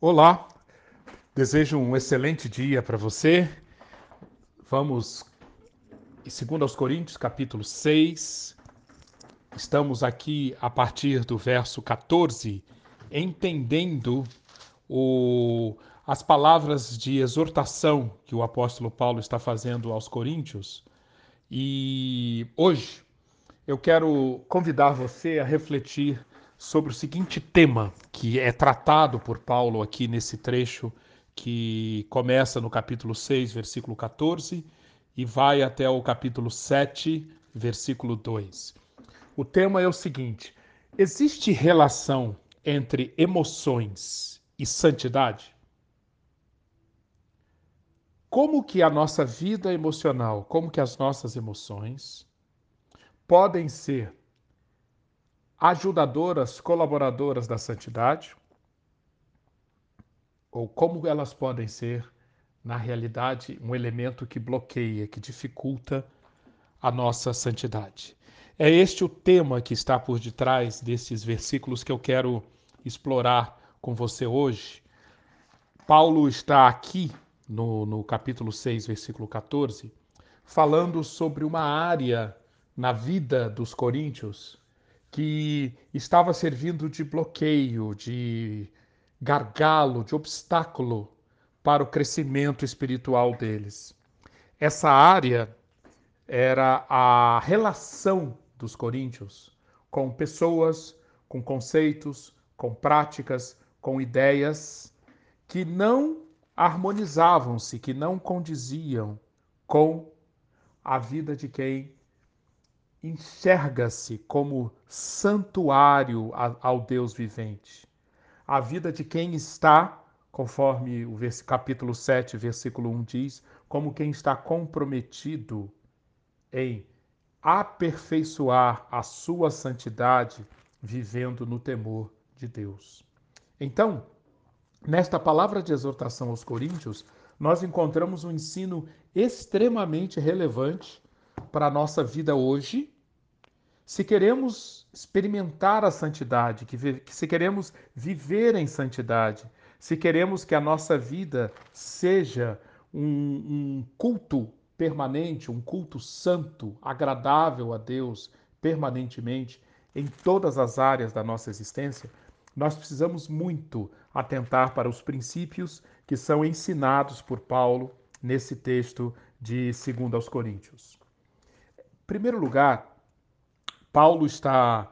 Olá, desejo um excelente dia para você. Vamos, segundo aos Coríntios, capítulo 6. Estamos aqui a partir do verso 14, entendendo o, as palavras de exortação que o apóstolo Paulo está fazendo aos Coríntios. E hoje eu quero convidar você a refletir sobre o seguinte tema que é tratado por Paulo aqui nesse trecho que começa no capítulo 6, versículo 14 e vai até o capítulo 7, versículo 2. O tema é o seguinte: existe relação entre emoções e santidade? Como que a nossa vida emocional, como que as nossas emoções podem ser ajudadoras, colaboradoras da santidade, ou como elas podem ser, na realidade, um elemento que bloqueia, que dificulta a nossa santidade. É este o tema que está por detrás desses versículos que eu quero explorar com você hoje. Paulo está aqui no, no capítulo 6, versículo 14, falando sobre uma área na vida dos coríntios que estava servindo de bloqueio, de gargalo, de obstáculo para o crescimento espiritual deles. Essa área era a relação dos coríntios com pessoas, com conceitos, com práticas, com ideias que não harmonizavam-se, que não condiziam com a vida de quem enxerga-se como santuário ao Deus vivente. A vida de quem está, conforme o capítulo 7, versículo 1 diz, como quem está comprometido em aperfeiçoar a sua santidade, vivendo no temor de Deus. Então, nesta palavra de exortação aos Coríntios, nós encontramos um ensino extremamente relevante para a nossa vida hoje, se queremos experimentar a santidade, que, se queremos viver em santidade, se queremos que a nossa vida seja um, um culto permanente, um culto santo, agradável a Deus permanentemente em todas as áreas da nossa existência, nós precisamos muito atentar para os princípios que são ensinados por Paulo nesse texto de 2 aos Coríntios. Primeiro lugar, Paulo está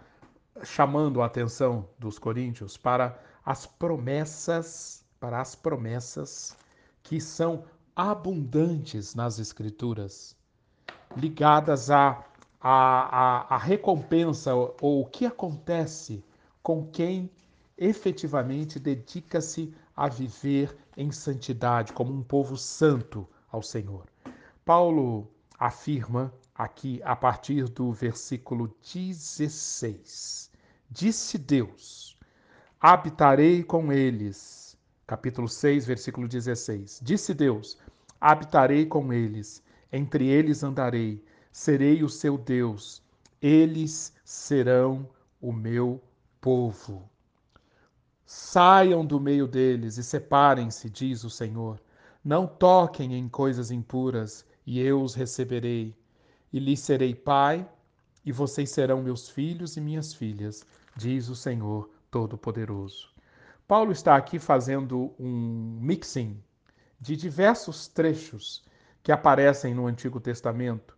chamando a atenção dos coríntios para as promessas, para as promessas que são abundantes nas escrituras, ligadas à a, a, a, recompensa ou o que acontece com quem efetivamente dedica-se a viver em santidade, como um povo santo ao Senhor. Paulo afirma aqui a partir do versículo 16. Disse Deus: Habitarei com eles. Capítulo 6, versículo 16. Disse Deus: Habitarei com eles, entre eles andarei, serei o seu Deus, eles serão o meu povo. Saiam do meio deles e separem-se, diz o Senhor. Não toquem em coisas impuras, e eu os receberei e lhes serei pai, e vocês serão meus filhos e minhas filhas, diz o Senhor Todo-Poderoso. Paulo está aqui fazendo um mixing de diversos trechos que aparecem no Antigo Testamento.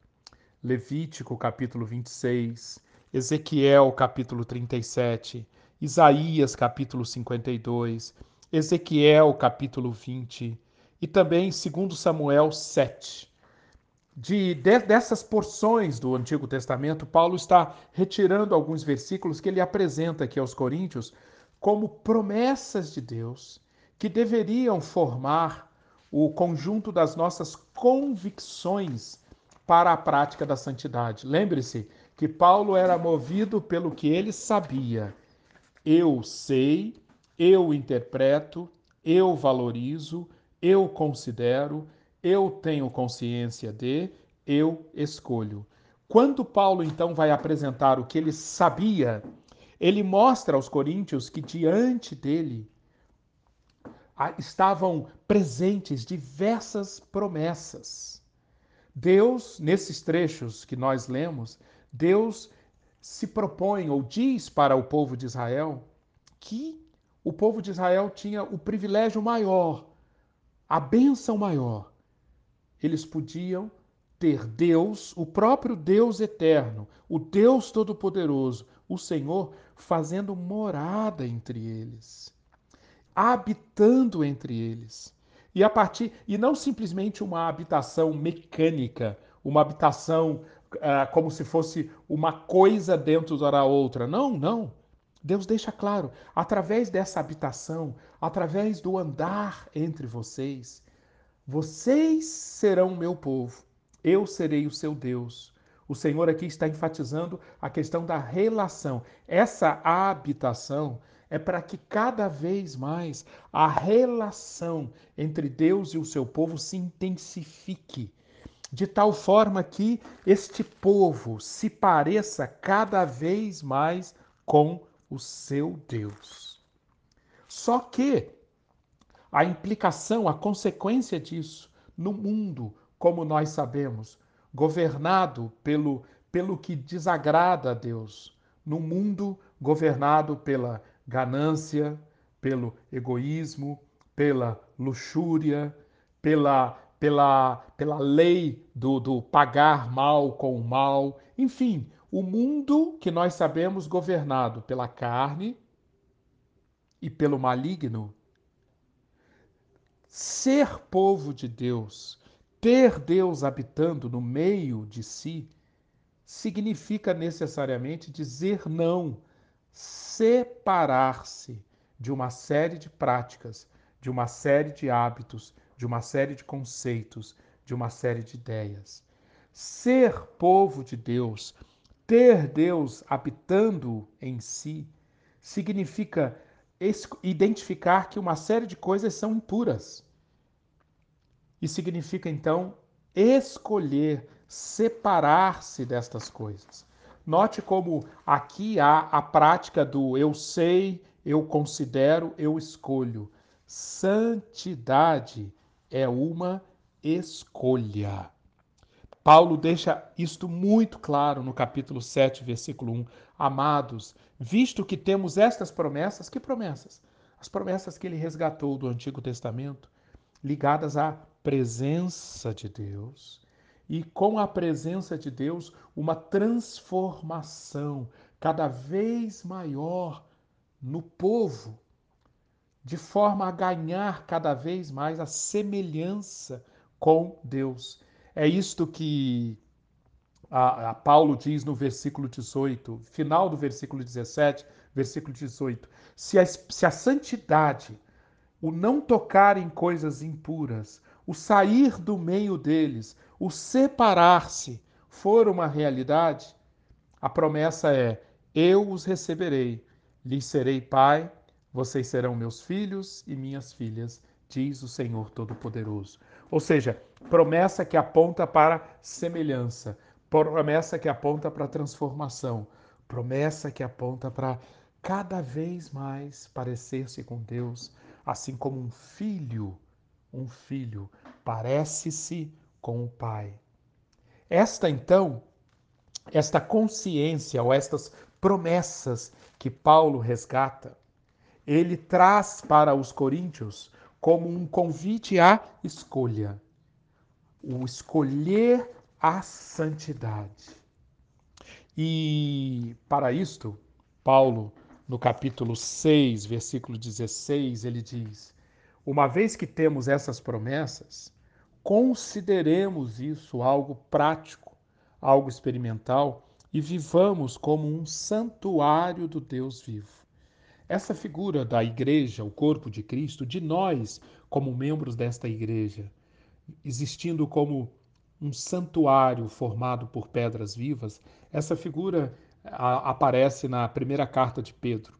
Levítico, capítulo 26, Ezequiel, capítulo 37, Isaías, capítulo 52, Ezequiel, capítulo 20 e também 2 Samuel 7 de, de, dessas porções do Antigo Testamento, Paulo está retirando alguns versículos que ele apresenta aqui aos Coríntios como promessas de Deus que deveriam formar o conjunto das nossas convicções para a prática da santidade. Lembre-se que Paulo era movido pelo que ele sabia. Eu sei, eu interpreto, eu valorizo, eu considero, eu tenho consciência de, eu escolho. Quando Paulo então vai apresentar o que ele sabia, ele mostra aos coríntios que diante dele estavam presentes diversas promessas. Deus, nesses trechos que nós lemos, Deus se propõe ou diz para o povo de Israel que o povo de Israel tinha o privilégio maior, a bênção maior. Eles podiam ter Deus, o próprio Deus eterno, o Deus todo-poderoso, o Senhor, fazendo morada entre eles, habitando entre eles. E a partir e não simplesmente uma habitação mecânica, uma habitação uh, como se fosse uma coisa dentro da outra. Não, não. Deus deixa claro, através dessa habitação, através do andar entre vocês, vocês serão meu povo eu serei o seu Deus. O Senhor aqui está enfatizando a questão da relação. Essa habitação é para que cada vez mais a relação entre Deus e o seu povo se intensifique, de tal forma que este povo se pareça cada vez mais com o seu Deus. Só que a implicação, a consequência disso no mundo como nós sabemos, governado pelo, pelo que desagrada a Deus, num mundo governado pela ganância, pelo egoísmo, pela luxúria, pela, pela, pela lei do, do pagar mal com o mal, enfim, o mundo que nós sabemos governado pela carne e pelo maligno. Ser povo de Deus ter Deus habitando no meio de si significa necessariamente dizer não, separar-se de uma série de práticas, de uma série de hábitos, de uma série de conceitos, de uma série de ideias. Ser povo de Deus, ter Deus habitando em si, significa identificar que uma série de coisas são impuras e significa então escolher separar-se destas coisas. Note como aqui há a prática do eu sei, eu considero, eu escolho. Santidade é uma escolha. Paulo deixa isto muito claro no capítulo 7, versículo 1. Amados, visto que temos estas promessas, que promessas? As promessas que ele resgatou do Antigo Testamento, ligadas à presença de Deus e com a presença de Deus uma transformação cada vez maior no povo, de forma a ganhar cada vez mais a semelhança com Deus. É isto que a, a, Paulo diz no versículo 18, final do versículo 17, versículo 18: se a, se a santidade, o não tocar em coisas impuras, o sair do meio deles, o separar-se for uma realidade, a promessa é: eu os receberei, lhes serei pai, vocês serão meus filhos e minhas filhas, diz o Senhor Todo-Poderoso. Ou seja, promessa que aponta para semelhança, promessa que aponta para transformação, promessa que aponta para cada vez mais parecer-se com Deus, assim como um filho um filho, parece-se com o pai. Esta então, esta consciência ou estas promessas que Paulo resgata, ele traz para os coríntios como um convite à escolha, o escolher a santidade. E para isto, Paulo, no capítulo 6, versículo 16, ele diz: uma vez que temos essas promessas, consideremos isso algo prático, algo experimental e vivamos como um santuário do Deus vivo. Essa figura da igreja, o corpo de Cristo, de nós como membros desta igreja, existindo como um santuário formado por pedras vivas, essa figura a, aparece na primeira carta de Pedro.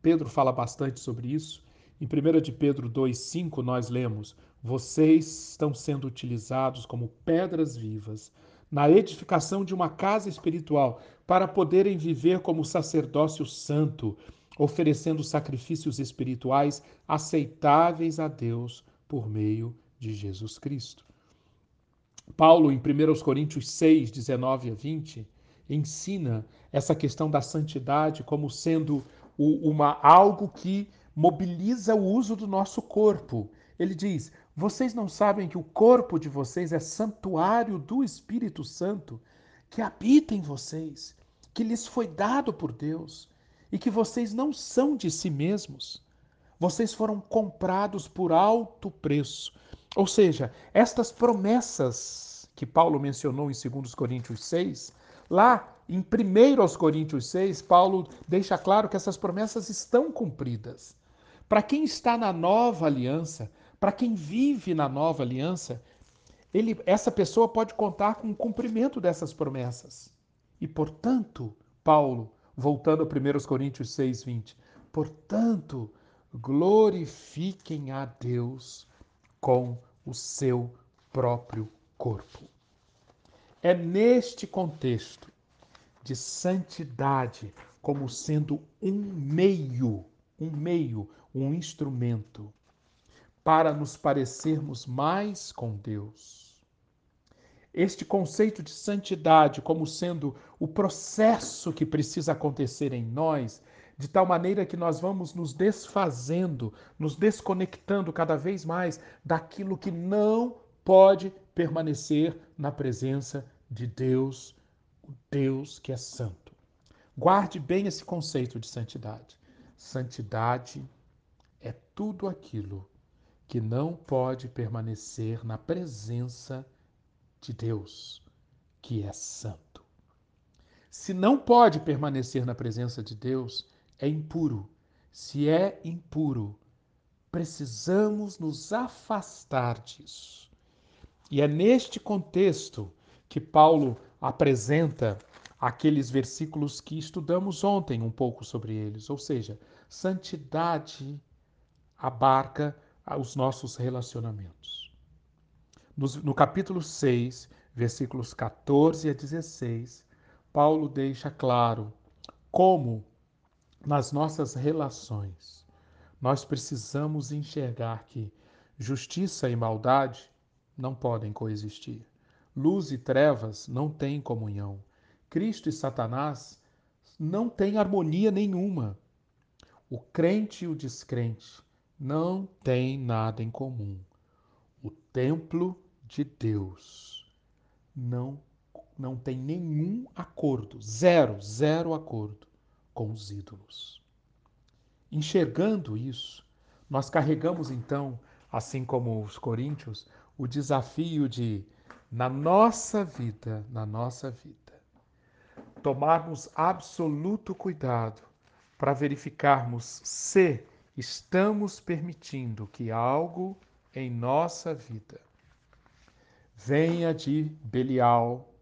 Pedro fala bastante sobre isso em 1 de Pedro 2,5 nós lemos: Vocês estão sendo utilizados como pedras vivas na edificação de uma casa espiritual para poderem viver como sacerdócio santo, oferecendo sacrifícios espirituais aceitáveis a Deus por meio de Jesus Cristo. Paulo, em 1 Coríntios 6, 19 a 20, ensina essa questão da santidade como sendo uma, algo que mobiliza o uso do nosso corpo. Ele diz: Vocês não sabem que o corpo de vocês é santuário do Espírito Santo que habita em vocês, que lhes foi dado por Deus e que vocês não são de si mesmos. Vocês foram comprados por alto preço. Ou seja, estas promessas que Paulo mencionou em 2 Coríntios 6, lá em 1 Coríntios 6, Paulo deixa claro que essas promessas estão cumpridas. Para quem está na nova aliança, para quem vive na nova aliança, ele, essa pessoa pode contar com o cumprimento dessas promessas. E, portanto, Paulo, voltando a 1 Coríntios 6, 20, portanto, glorifiquem a Deus com o seu próprio corpo. É neste contexto de santidade como sendo um meio, um meio, um instrumento para nos parecermos mais com Deus. Este conceito de santidade como sendo o processo que precisa acontecer em nós, de tal maneira que nós vamos nos desfazendo, nos desconectando cada vez mais daquilo que não pode permanecer na presença de Deus, o Deus que é santo. Guarde bem esse conceito de santidade. Santidade é tudo aquilo que não pode permanecer na presença de Deus, que é santo. Se não pode permanecer na presença de Deus, é impuro. Se é impuro, precisamos nos afastar disso. E é neste contexto que Paulo apresenta aqueles versículos que estudamos ontem um pouco sobre eles, ou seja, santidade abarca os nossos relacionamentos. No, no capítulo 6, versículos 14 a 16, Paulo deixa claro como nas nossas relações nós precisamos enxergar que justiça e maldade não podem coexistir. Luz e trevas não têm comunhão. Cristo e Satanás não têm harmonia nenhuma. O crente e o descrente não têm nada em comum. O templo de Deus não, não tem nenhum acordo, zero, zero acordo com os ídolos. Enxergando isso, nós carregamos então, assim como os coríntios, o desafio de, na nossa vida, na nossa vida, tomarmos absoluto cuidado para verificarmos se estamos permitindo que algo em nossa vida venha de Belial,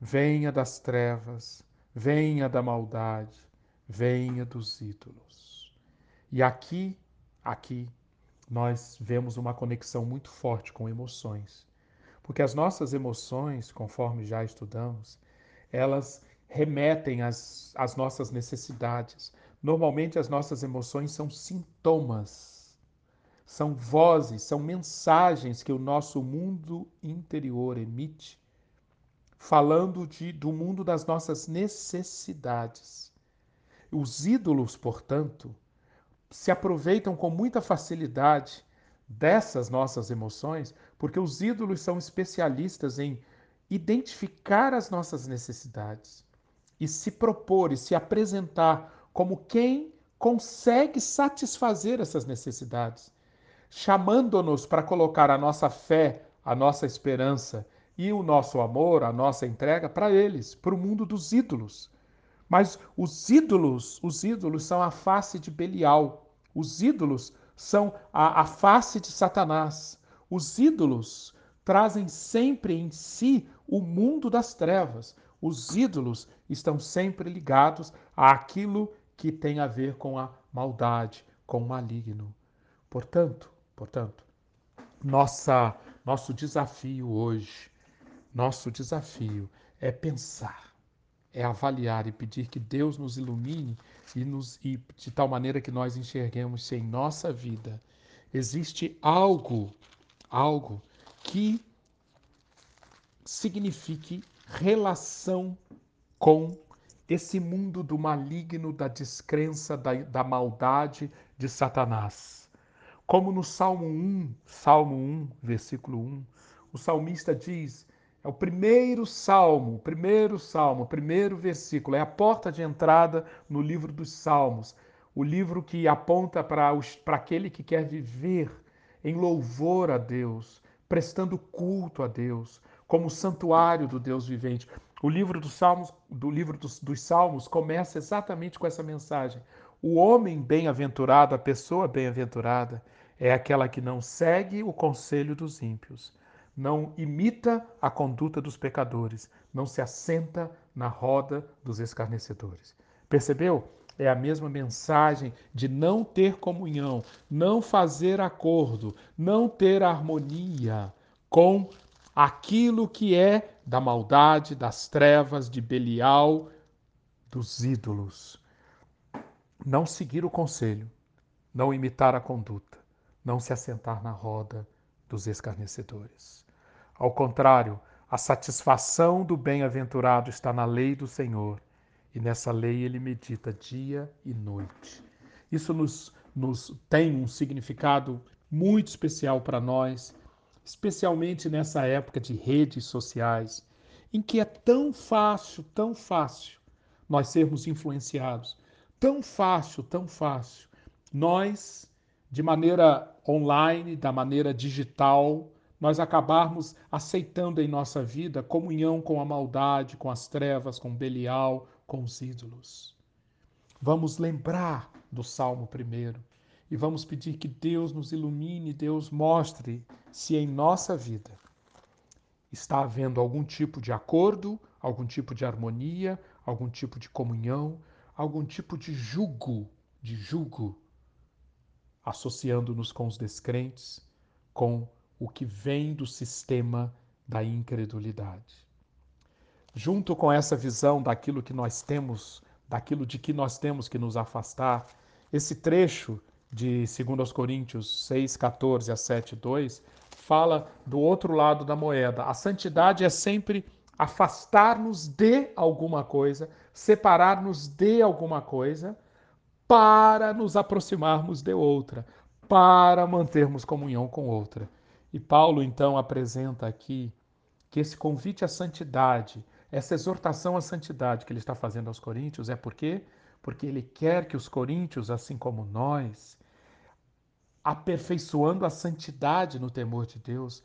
venha das trevas, venha da maldade, venha dos ídolos. E aqui, aqui, nós vemos uma conexão muito forte com emoções. Porque as nossas emoções, conforme já estudamos, elas remetem às, às nossas necessidades. Normalmente, as nossas emoções são sintomas, são vozes, são mensagens que o nosso mundo interior emite, falando de, do mundo das nossas necessidades. Os ídolos, portanto, se aproveitam com muita facilidade dessas nossas emoções, porque os ídolos são especialistas em identificar as nossas necessidades e se propor e se apresentar como quem consegue satisfazer essas necessidades, chamando-nos para colocar a nossa fé, a nossa esperança e o nosso amor, a nossa entrega para eles, para o mundo dos ídolos. Mas os ídolos, os ídolos são a face de Belial. Os ídolos são a, a face de Satanás. Os ídolos trazem sempre em si o mundo das trevas. Os ídolos estão sempre ligados àquilo que tem a ver com a maldade, com o maligno. Portanto, portanto, nossa nosso desafio hoje, nosso desafio é pensar, é avaliar e pedir que Deus nos ilumine e, nos, e de tal maneira que nós enxerguemos se em nossa vida existe algo, algo que signifique relação com esse mundo do maligno, da descrença, da, da maldade de Satanás. Como no Salmo 1, Salmo 1, versículo 1, o salmista diz: é o primeiro salmo, primeiro salmo, primeiro versículo, é a porta de entrada no livro dos Salmos, o livro que aponta para aquele que quer viver em louvor a Deus, prestando culto a Deus, como santuário do Deus vivente. O livro dos Salmos, do livro dos, dos Salmos começa exatamente com essa mensagem. O homem bem-aventurado, a pessoa bem-aventurada, é aquela que não segue o conselho dos ímpios, não imita a conduta dos pecadores, não se assenta na roda dos escarnecedores. Percebeu? É a mesma mensagem de não ter comunhão, não fazer acordo, não ter harmonia com aquilo que é da maldade, das trevas, de Belial, dos ídolos. Não seguir o conselho, não imitar a conduta, não se assentar na roda dos escarnecedores. Ao contrário, a satisfação do bem-aventurado está na lei do Senhor, e nessa lei ele medita dia e noite. Isso nos, nos tem um significado muito especial para nós, especialmente nessa época de redes sociais, em que é tão fácil, tão fácil nós sermos influenciados, tão fácil, tão fácil nós, de maneira online, da maneira digital, nós acabarmos aceitando em nossa vida comunhão com a maldade, com as trevas, com Belial, com os ídolos. Vamos lembrar do Salmo primeiro e vamos pedir que Deus nos ilumine, Deus mostre se em nossa vida está havendo algum tipo de acordo, algum tipo de harmonia, algum tipo de comunhão, algum tipo de jugo, de jugo, associando-nos com os descrentes, com o que vem do sistema da incredulidade. Junto com essa visão daquilo que nós temos, daquilo de que nós temos que nos afastar, esse trecho de 2 Coríntios 6, 14 a 7, 2, fala do outro lado da moeda. A santidade é sempre afastar-nos de alguma coisa, separar-nos de alguma coisa, para nos aproximarmos de outra, para mantermos comunhão com outra. E Paulo então apresenta aqui que esse convite à santidade, essa exortação à santidade que ele está fazendo aos coríntios é por quê? Porque ele quer que os coríntios, assim como nós, aperfeiçoando a santidade no temor de Deus,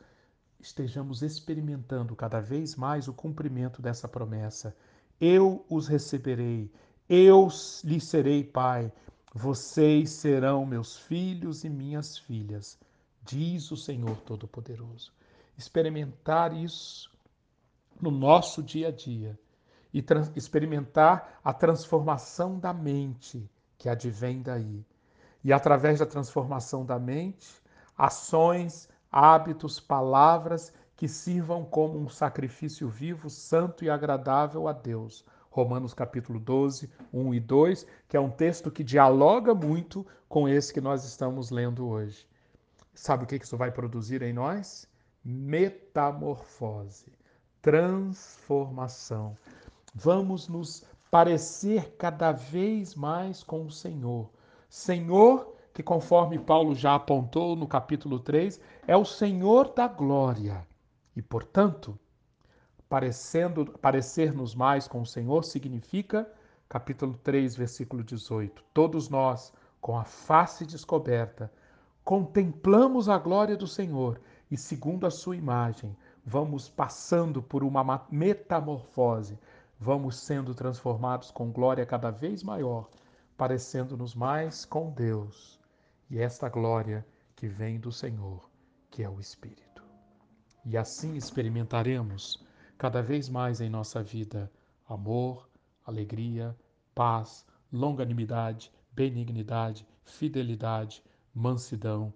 estejamos experimentando cada vez mais o cumprimento dessa promessa. Eu os receberei, eu lhes serei pai, vocês serão meus filhos e minhas filhas diz o Senhor Todo-Poderoso. Experimentar isso no nosso dia a dia e experimentar a transformação da mente que advém daí. E através da transformação da mente, ações, hábitos, palavras que sirvam como um sacrifício vivo, santo e agradável a Deus. Romanos capítulo 12, 1 e 2, que é um texto que dialoga muito com esse que nós estamos lendo hoje. Sabe o que isso vai produzir em nós? Metamorfose, transformação. Vamos nos parecer cada vez mais com o Senhor. Senhor, que conforme Paulo já apontou no capítulo 3, é o Senhor da glória. E, portanto, parecendo parecer-nos mais com o Senhor significa, capítulo 3, versículo 18, todos nós, com a face descoberta, contemplamos a glória do Senhor e, segundo a sua imagem, vamos passando por uma metamorfose, vamos sendo transformados com glória cada vez maior, parecendo-nos mais com Deus. E esta glória que vem do Senhor, que é o Espírito. E assim experimentaremos cada vez mais em nossa vida amor, alegria, paz, longanimidade, benignidade, fidelidade, mansidão,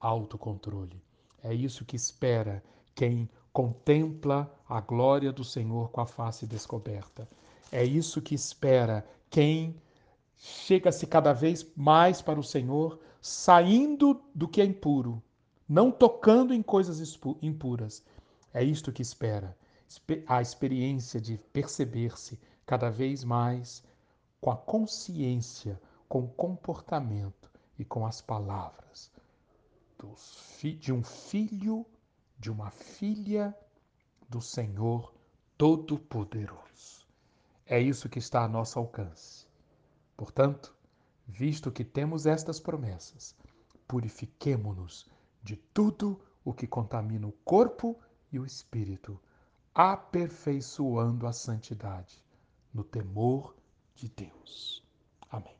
autocontrole. É isso que espera quem contempla a glória do Senhor com a face descoberta. É isso que espera quem chega-se cada vez mais para o Senhor, saindo do que é impuro, não tocando em coisas impuras. É isto que espera. A experiência de perceber-se cada vez mais com a consciência, com o comportamento e com as palavras de um filho, de uma filha do Senhor Todo-Poderoso. É isso que está a nosso alcance. Portanto, visto que temos estas promessas, purifiquemo-nos de tudo o que contamina o corpo e o espírito, aperfeiçoando a santidade no temor de Deus. Amém.